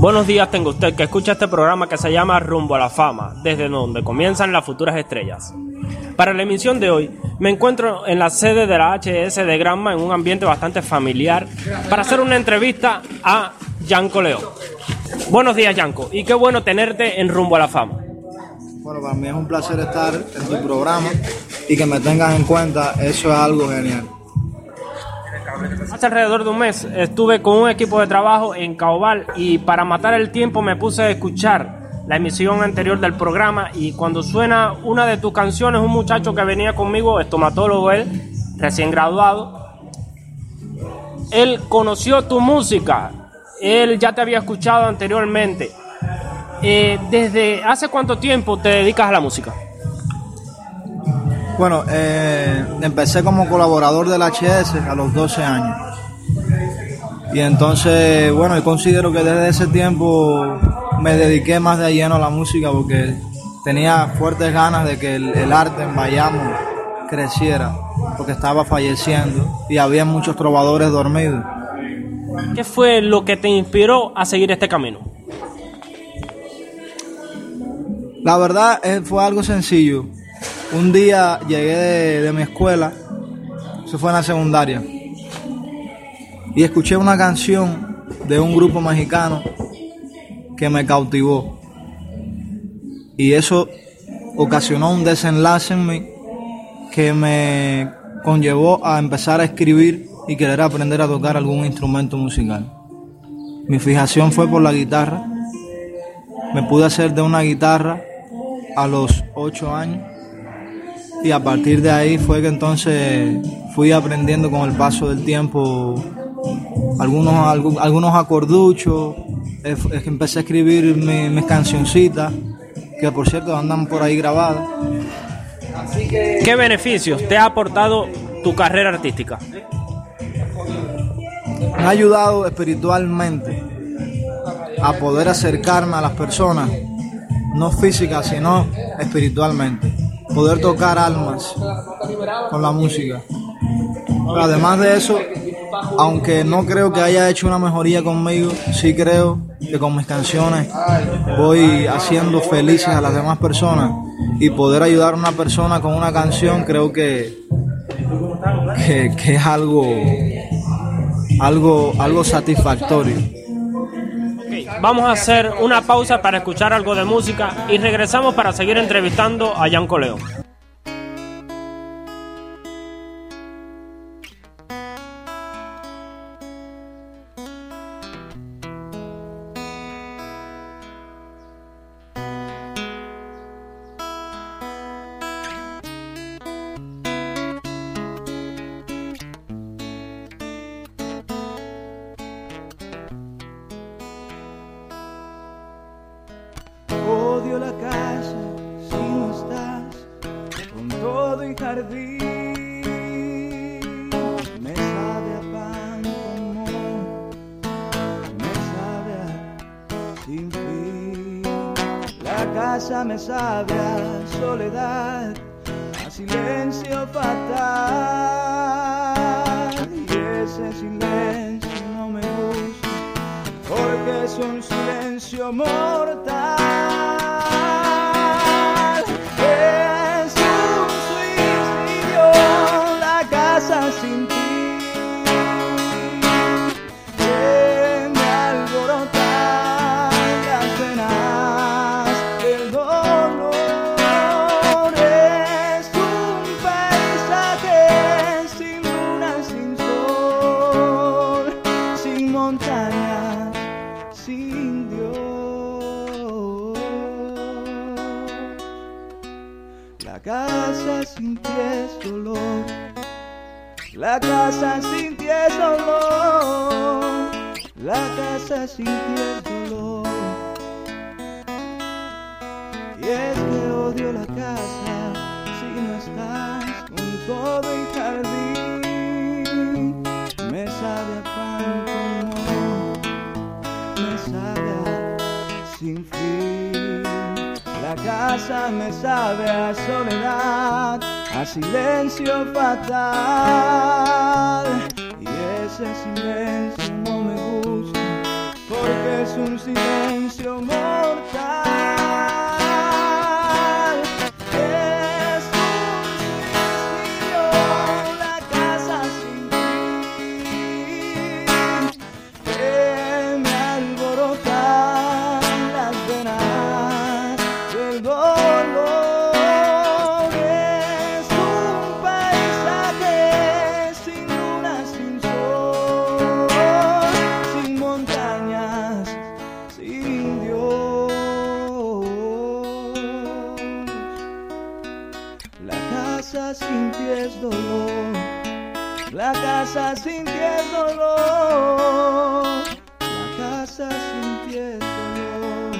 Buenos días tengo usted que escucha este programa que se llama Rumbo a la Fama, desde donde comienzan las futuras estrellas. Para la emisión de hoy me encuentro en la sede de la HS de Granma en un ambiente bastante familiar para hacer una entrevista a Yanko León. Buenos días Yanko y qué bueno tenerte en Rumbo a la Fama. Bueno, para mí es un placer estar en tu programa y que me tengas en cuenta, eso es algo genial. Hace alrededor de un mes estuve con un equipo de trabajo en Caobal y para matar el tiempo me puse a escuchar la emisión anterior del programa y cuando suena una de tus canciones, un muchacho que venía conmigo, estomatólogo él, recién graduado, él conoció tu música, él ya te había escuchado anteriormente. Eh, ¿Desde hace cuánto tiempo te dedicas a la música? Bueno, eh, empecé como colaborador del HS a los 12 años. Y entonces, bueno, yo considero que desde ese tiempo me dediqué más de lleno a la música porque tenía fuertes ganas de que el, arte en Bayamo creciera, porque estaba falleciendo y había muchos trovadores dormidos. ¿Qué fue lo que te inspiró a seguir este camino? La verdad eh, fue algo sencillo. Un día llegué de, mi escuela, eso fue en la secundaria, y escuché una canción de un grupo mexicano que me cautivó. Y eso ocasionó un desenlace en mí que me conllevó a empezar a escribir y querer aprender a tocar algún instrumento musical. Mi fijación fue por la guitarra. Me pude hacer de una guitarra a los ocho años y a partir de ahí fue que entonces fui aprendiendo con el paso del tiempo algunos, algunos acorduchos, es que empecé a escribir mis cancioncitas, que por cierto andan por ahí grabadas. ¿Qué beneficios te ha aportado tu carrera artística? Me ha ayudado espiritualmente a poder acercarme a las personas, no físicas, sino espiritualmente poder tocar almas con la música. además de eso, aunque no creo que haya hecho una mejoría conmigo, sí creo que con mis canciones voy haciendo felices a las demás personas y poder ayudar a una persona con una canción creo que, que, es algo, algo, algo satisfactorio. Vamos a hacer una pausa para escuchar algo de música y regresamos para seguir entrevistando a Jan Coleo. me sabe a soledad, a silencio fatal. Y ese silencio no me gusta, porque es un silencio mortal. La casa me sabe a soledad a silencio fatal. Y ese silencio no me gusta, porque es un silencio mortal. Casa sin ti es dolor. La casa sin ti es dolor.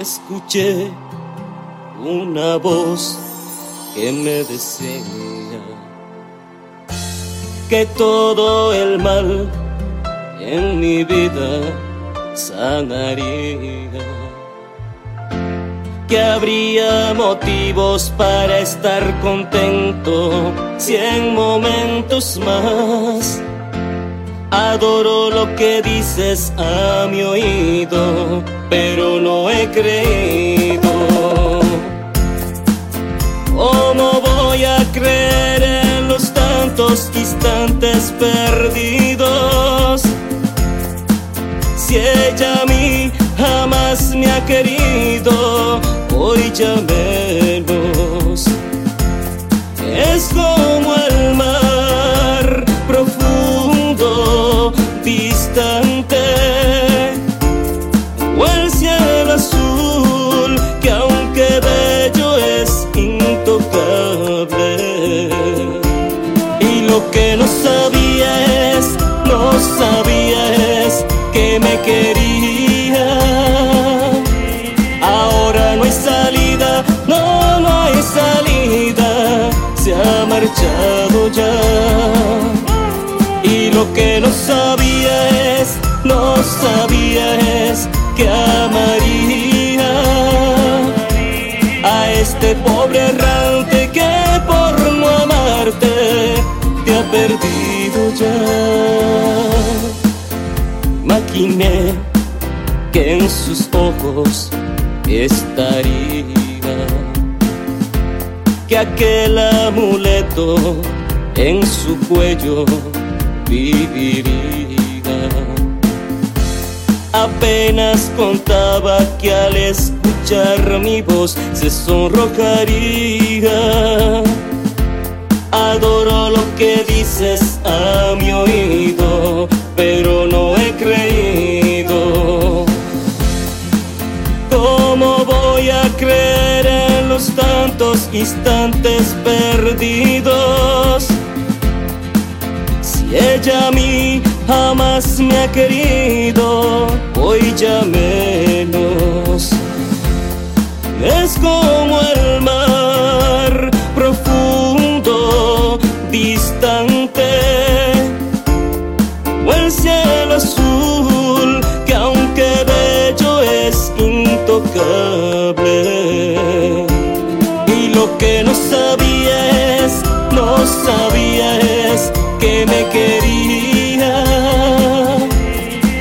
Escuché una voz que me decía que todo el mal en mi vida sanaría, que habría motivos para estar contento cien momentos más. Adoro lo que dices a mi oído, pero no he creído. ¿Cómo voy a creer en los tantos instantes perdidos? Si ella a mí jamás me ha querido, hoy ya menos. Es como el Que en sus ojos estaría que aquel amuleto en su cuello viviría. Apenas contaba que al escuchar mi voz se sonrojaría. Adoro lo que dices a mi oído, pero no he creído. ¿Cómo voy a creer en los tantos instantes perdidos? Si ella a mí jamás me ha querido, hoy ya menos. Es como el mar profundo, distante, que no sabía es, no sabía es que me quería.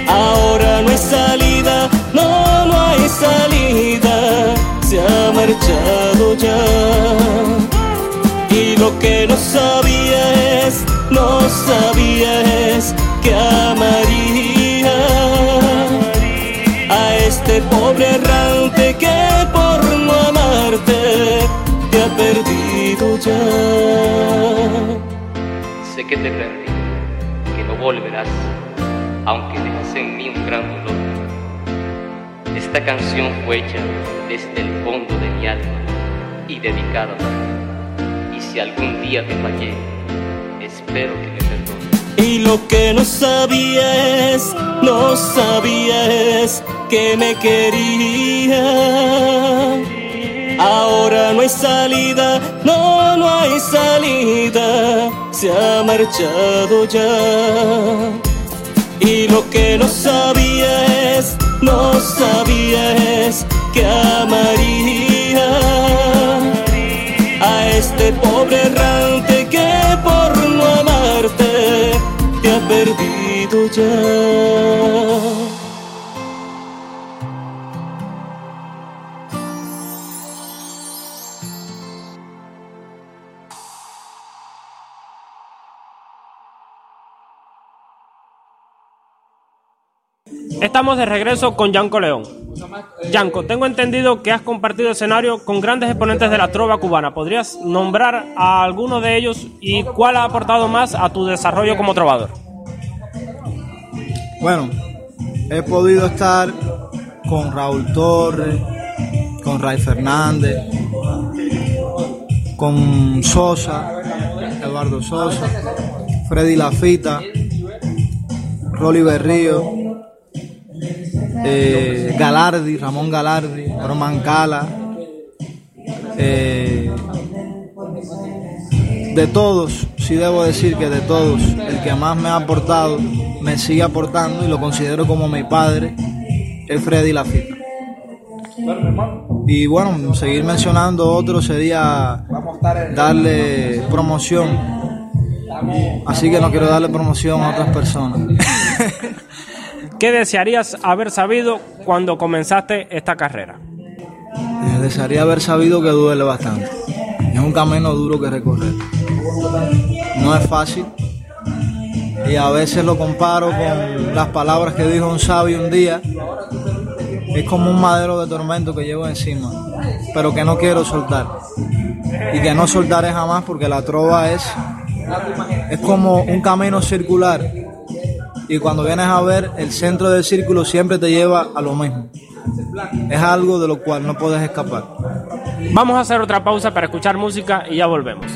Ahora no hay salida, no, no hay salida, se ha marchado ya. Y lo que no sabía es, no sabía es que amaría que te perdí, que no volverás, aunque dejas en mí un gran dolor. Esta canción fue hecha desde el fondo de mi alma y dedicada a ti. Y si algún día te fallé, espero que me perdones. Y lo que no sabía es, no sabía es que me quería. Ahora no hay salida, no, no hay salida, se ha marchado ya. Y lo que no sabía es, no sabía es que amaría a este pobre errante que por no amarte te ha perdido ya. Estamos de regreso con Yanko León. Yanko, tengo entendido que has compartido escenario con grandes exponentes de la trova cubana. ¿Podrías nombrar a alguno de ellos y cuál ha aportado más a tu desarrollo como trovador? Bueno, he podido estar con Raúl Torres, con Ray Fernández, con Sosa, Eduardo Sosa, Freddy Lafita, Rolly Berrío, eh, Galardi, Ramón Galardi, Roman Cala, eh, de todos, sí debo decir que de todos, el que más me ha aportado, me sigue aportando y lo considero como mi padre, es Freddy Lafita. Y bueno, seguir mencionando otro sería darle promoción. Así que no quiero darle promoción a otras personas. ¿Qué desearías haber sabido cuando comenzaste esta carrera? Desearía haber sabido que duele bastante. Es un camino duro que recorrer. No es fácil. Y a veces lo comparo con las palabras que dijo un sabio un día. Es como un madero de tormento que llevo encima, pero que no quiero soltar. Y que no soltaré jamás porque la trova es, es como un camino circular y cuando vienes a ver, el centro del círculo siempre te lleva a lo mismo. Es algo de lo cual no puedes escapar. Vamos a hacer otra pausa para escuchar música y ya volvemos.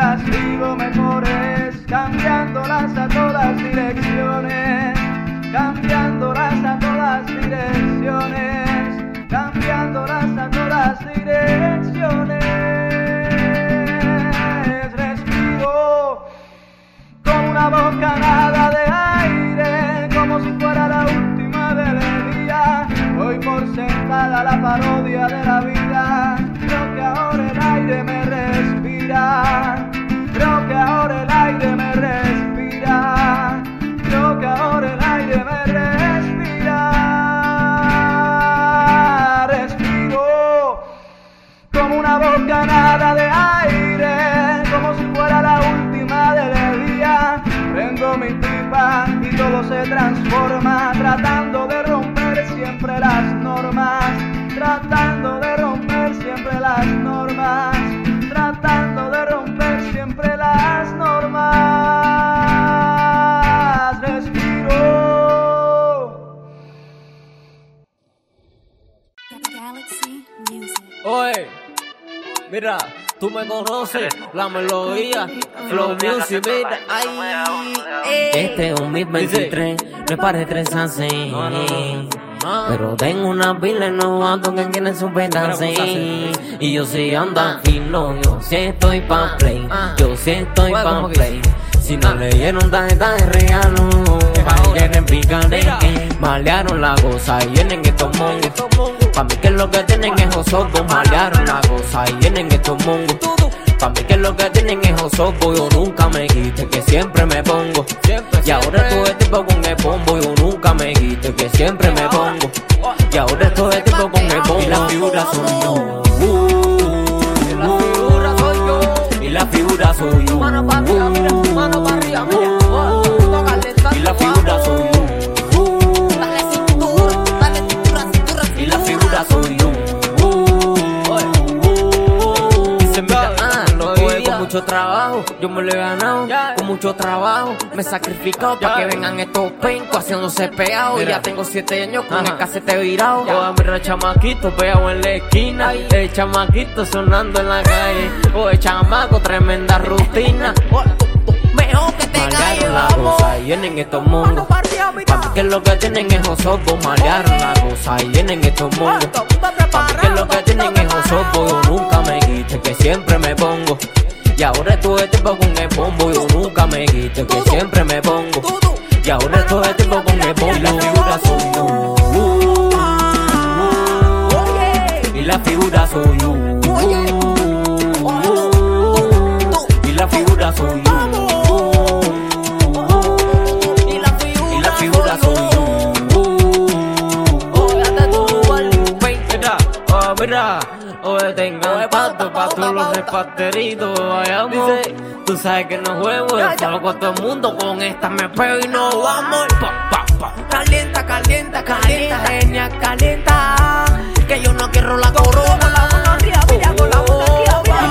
Las digo mejores, cambiándolas a todas direcciones, cambiándolas a todas direcciones, cambiándolas a todas direcciones. Respiro como una bocanada de aire, como si fuera la última del día. Hoy por sentada la parodia de la vida, creo que ahora el aire me respira. Se transforma, tratando de romper siempre las normas, tratando de romper siempre las normas, tratando de romper siempre las normas. Respiro. Galaxy Music. Oye, mira, tú me conoces, la melodía, flow music, mira, ay. Este es un 2023, me parece tres así. Pero tengo una pila en los autos que quieren super así. Y yo sí ando fino, yo sí estoy pa' play. Yo sí estoy pa' play. Si no leyeron tarjeta de regalo, pa' quieren picaneque. Malearon la cosa y vienen estos mongos. Pa' mí que lo que tienen es osopo, malearon la cosa y vienen estos mongos. Pa' mí que lo que tienen es osopo, yo nunca me quite, que siempre me pongo. Y ahora estoy tipo con el pombo, yo nunca me quite, que siempre me pongo. Y ahora estoy tipo con el pombo. Y la figura soy yo. Y la figura soy yo. Y la figura soy yo. Mano pa' arriba, mira, mano pa' arriba, mira. Y la figura soy yo. Mucho trabajo, yo me lo he ganado. Con mucho trabajo, me he sacrificado para que vengan estos pencos haciéndose pegados. Ya tengo siete años con el casete virado. Oye, mira, chamaquito pegado en la esquina. El chamaquito sonando en la calle. Oye, chamaco, tremenda rutina. Mejor que te cosa y vienen estos mundos. Papi, que lo que tienen es osobos. Malearon la cosa y vienen estos mundos. Papi, que lo que tienen es osobos. Yo nunca me quite, que siempre me pongo. Y ahora estuve tiempo con el bombo. Yo nunca me quite, que siempre me pongo. Y ahora estuve tiempo con el bombo. Y la figura soy yo. Y la figura soy yo. Y la figura soy yo. Oye, tengo pato pa' todos los reparteritos, vayamos. Tú sabes que no juego, yo salgo con todo el mundo, con esta me pego y no vamos. Pa, pa, pa. Calienta, calienta, calienta, genia, calienta. Que yo no quiero la corona.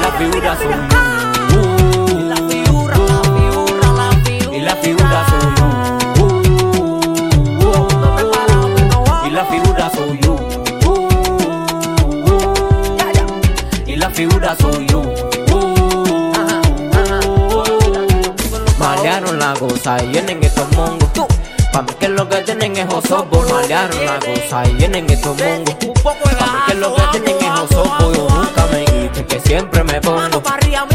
La figura soy yo. Y cosa y vienen estos mongos. Pa' mí que lo que tienen es osobos. Malearon la cosa y vienen estos mongos. Pa' mí que lo que tienen es osobos. Yo nunca me quite, que siempre me pongo.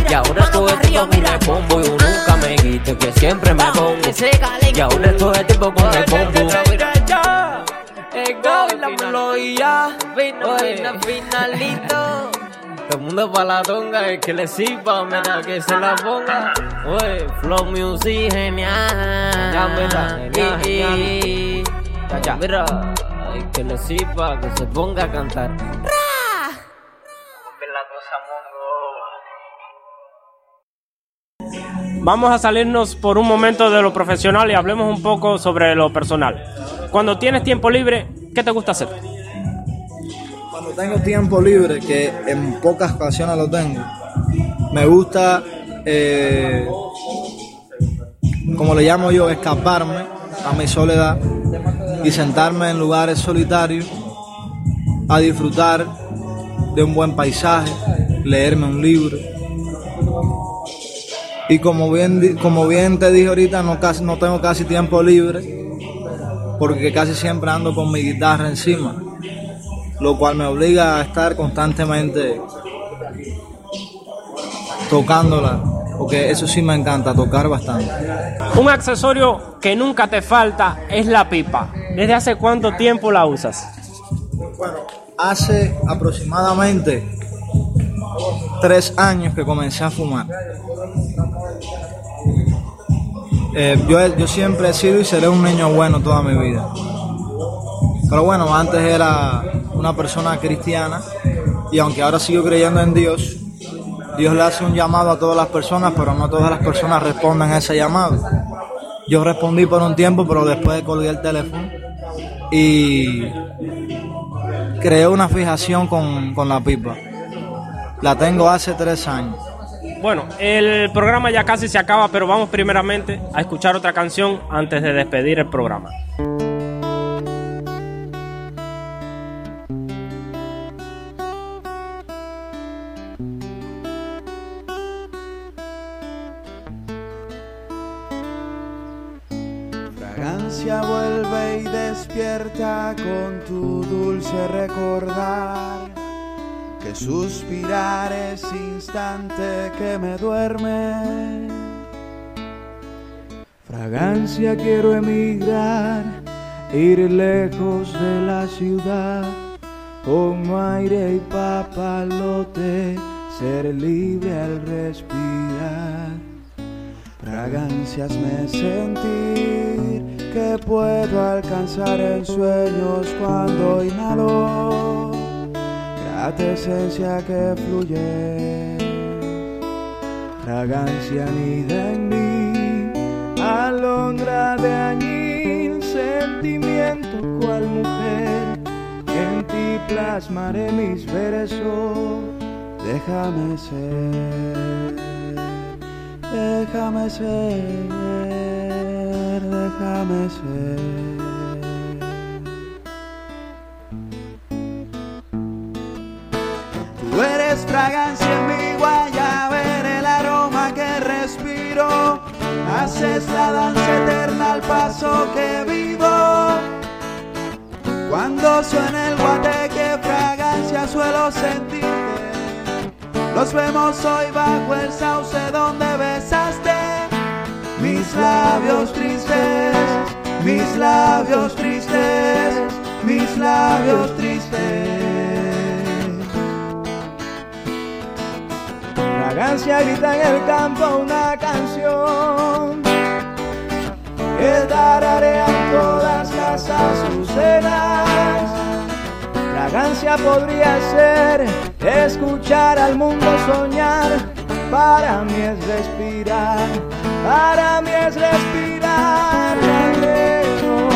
Y ahora todo el tiempo con el bombo. Yo nunca me quite, que siempre me pongo. Y ahora todo el tiempo con el bombo. El go, la melodía, vino, finalito. Mundo pa' la tonga, el que le sirva, mira que se la ponga. Oye, flow music genial. Ya, mira, genial, genial. Ya, ya. Mira, el que le sirva, que se ponga a cantar. Vamos a salirnos por un momento de lo profesional y hablemos un poco sobre lo personal. Cuando tienes tiempo libre, ¿qué te gusta hacer? Cuando tengo tiempo libre, que en pocas ocasiones lo tengo, me gusta, eh, como le llamo yo, escaparme a mi soledad y sentarme en lugares solitarios a disfrutar de un buen paisaje, leerme un libro. Y como bien, como bien te dije ahorita, no, casi, no tengo casi tiempo libre porque casi siempre ando con mi guitarra encima lo cual me obliga a estar constantemente tocándola, porque eso sí me encanta, tocar bastante. Un accesorio que nunca te falta es la pipa. ¿Desde hace cuánto tiempo la usas? Hace aproximadamente tres años que comencé a fumar. Eh, yo, yo siempre he sido y seré un niño bueno toda mi vida. Pero bueno, antes era una persona cristiana y aunque ahora sigo creyendo en Dios, Dios le hace un llamado a todas las personas, pero no todas las personas responden a ese llamado. Yo respondí por un tiempo, pero después colgué el teléfono y creé una fijación con, con la pipa. La tengo hace tres años. Bueno, el programa ya casi se acaba, pero vamos primeramente a escuchar otra canción antes de despedir el programa. Con tu dulce recordar. Que suspirar es instante que me duerme. Fragancia quiero emigrar, ir lejos de la ciudad. Como aire y papalote, ser libre al respirar. Fragancias me sentir que puedo alcanzar en sueños cuando inhalo. Grata esencia que fluye. Fragancia anida en mí, alondra de añil, sentimiento cual mujer. En ti plasmaré mis versos, déjame ser. Déjame ser, déjame ser. Tú eres fragancia en mi guayabera, el aroma que respiro. Haces la danza eterna al paso que vivo. Cuando suena el guateque, fragancia suelo sentirte. Los vemos hoy bajo el sauce donde besaste mis labios tristes, mis labios tristes, mis labios tristes. Fragancia grita en el campo una canción que tararean todas las azucenas. Fragancia podría ser escuchar al mundo soñar. Para mí es respirar, para mí es respirar. Lalero,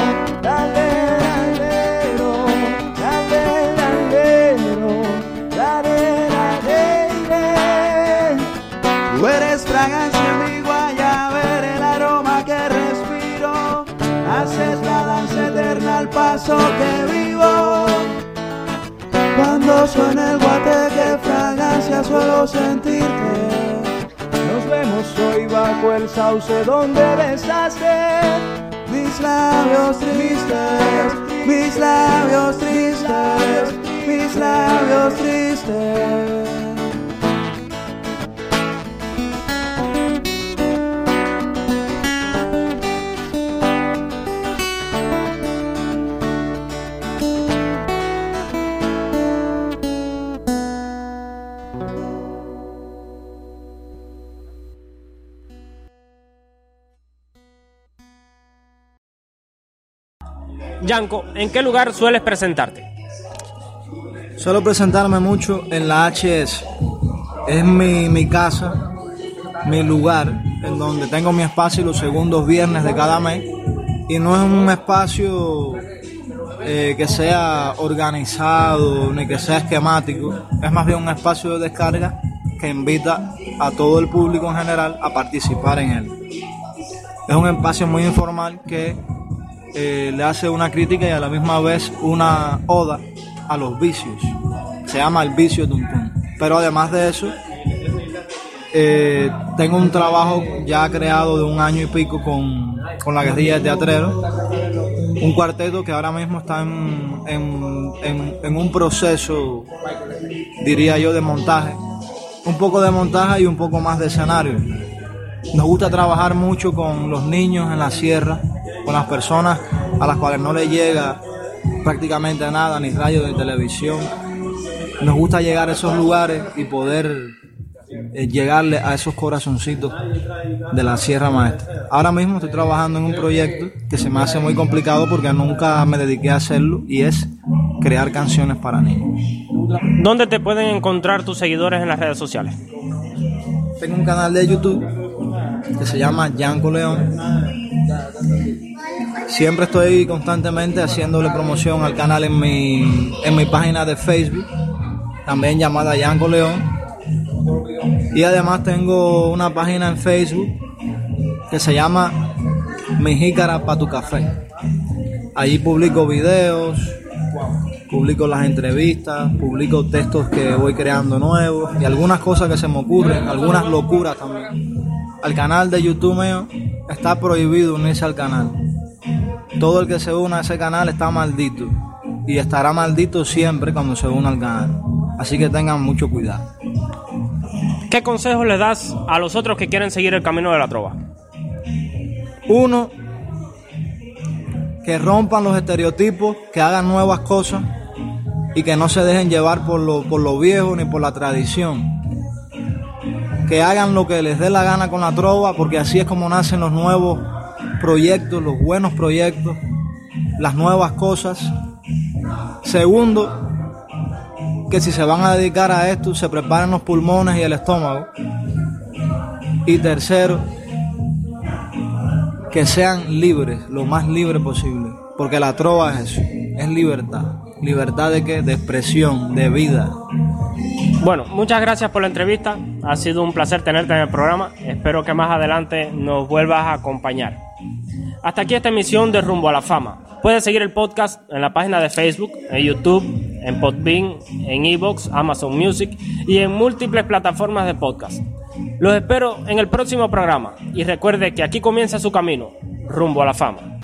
lalero, lalero, lalero. Tú eres fragancia mi guayabera, el aroma que respiro. Haces la danza eterna al paso que vivo. Cuando suena el guateque, fragancia suelo sentirte. Vemos hoy bajo el sauce donde besaste mis labios tristes, mis labios tristes, mis labios tristes. Yanko, ¿en qué lugar sueles presentarte? Suelo presentarme mucho en la HS. Es mi, mi casa, mi lugar, en donde tengo mi espacio los segundos viernes de cada mes. Y no es un espacio eh, que sea organizado ni que sea esquemático. Es más bien un espacio de descarga que invita a todo el público en general a participar en él. Es un espacio muy informal que eh, le hace una crítica y a la misma vez una oda a los vicios. Se llama El Vicio Tuntún. Pero además de eso, eh, tengo un trabajo ya creado de un año y pico con, con la guerrilla de teatrero. Un cuarteto que ahora mismo está en- en- en un proceso, diría yo, de montaje. Un poco de montaje y un poco más de escenario. Nos gusta trabajar mucho con los niños en la sierra, con las personas a las cuales no les llega prácticamente nada, ni radio ni televisión. Nos gusta llegar a esos lugares y poder eh, llegarle a esos corazoncitos de la Sierra Maestra. Ahora mismo estoy trabajando en un proyecto que se me hace muy complicado porque nunca me dediqué a hacerlo y es crear canciones para niños. ¿Dónde te pueden encontrar tus seguidores en las redes sociales? Tengo un canal de YouTube que se llama Yanko León. Siempre estoy constantemente haciéndole promoción al canal en mi, en mi página de Facebook, también llamada Yanko León. Y además tengo una página en Facebook que se llama Mi Jícara para tu café. Allí publico videos, publico las entrevistas, publico textos que voy creando nuevos y algunas cosas que se me ocurren, algunas locuras también. Al canal de YouTube mío está prohibido unirse al canal. Todo el que se una a ese canal está maldito y estará maldito siempre cuando se una al canal. Así que tengan mucho cuidado. ¿Qué consejos le das a los otros que quieren seguir el camino de la trova? Uno, que rompan los estereotipos, que hagan nuevas cosas y que no se dejen llevar por lo, por lo viejo ni por la tradición. Que hagan lo que les dé la gana con la trova, porque así es como nacen los nuevos proyectos, los buenos proyectos, las nuevas cosas. Segundo, que si se van a dedicar a esto, se preparen los pulmones y el estómago. Y tercero, que sean libres, lo más libre posible. Porque la trova es eso, es libertad. ¿Libertad de qué? De expresión, de vida. Bueno, muchas gracias por la entrevista. Ha sido un placer tenerte en el programa. Espero que más adelante nos vuelvas a acompañar. Hasta aquí esta emisión de Rumbo a la Fama. Puedes seguir el podcast en la página de Facebook, en YouTube, en Podbean, en Evox, Amazon Music y en múltiples plataformas de podcast. Los espero en el próximo programa y recuerde que aquí comienza su camino, rumbo a la fama.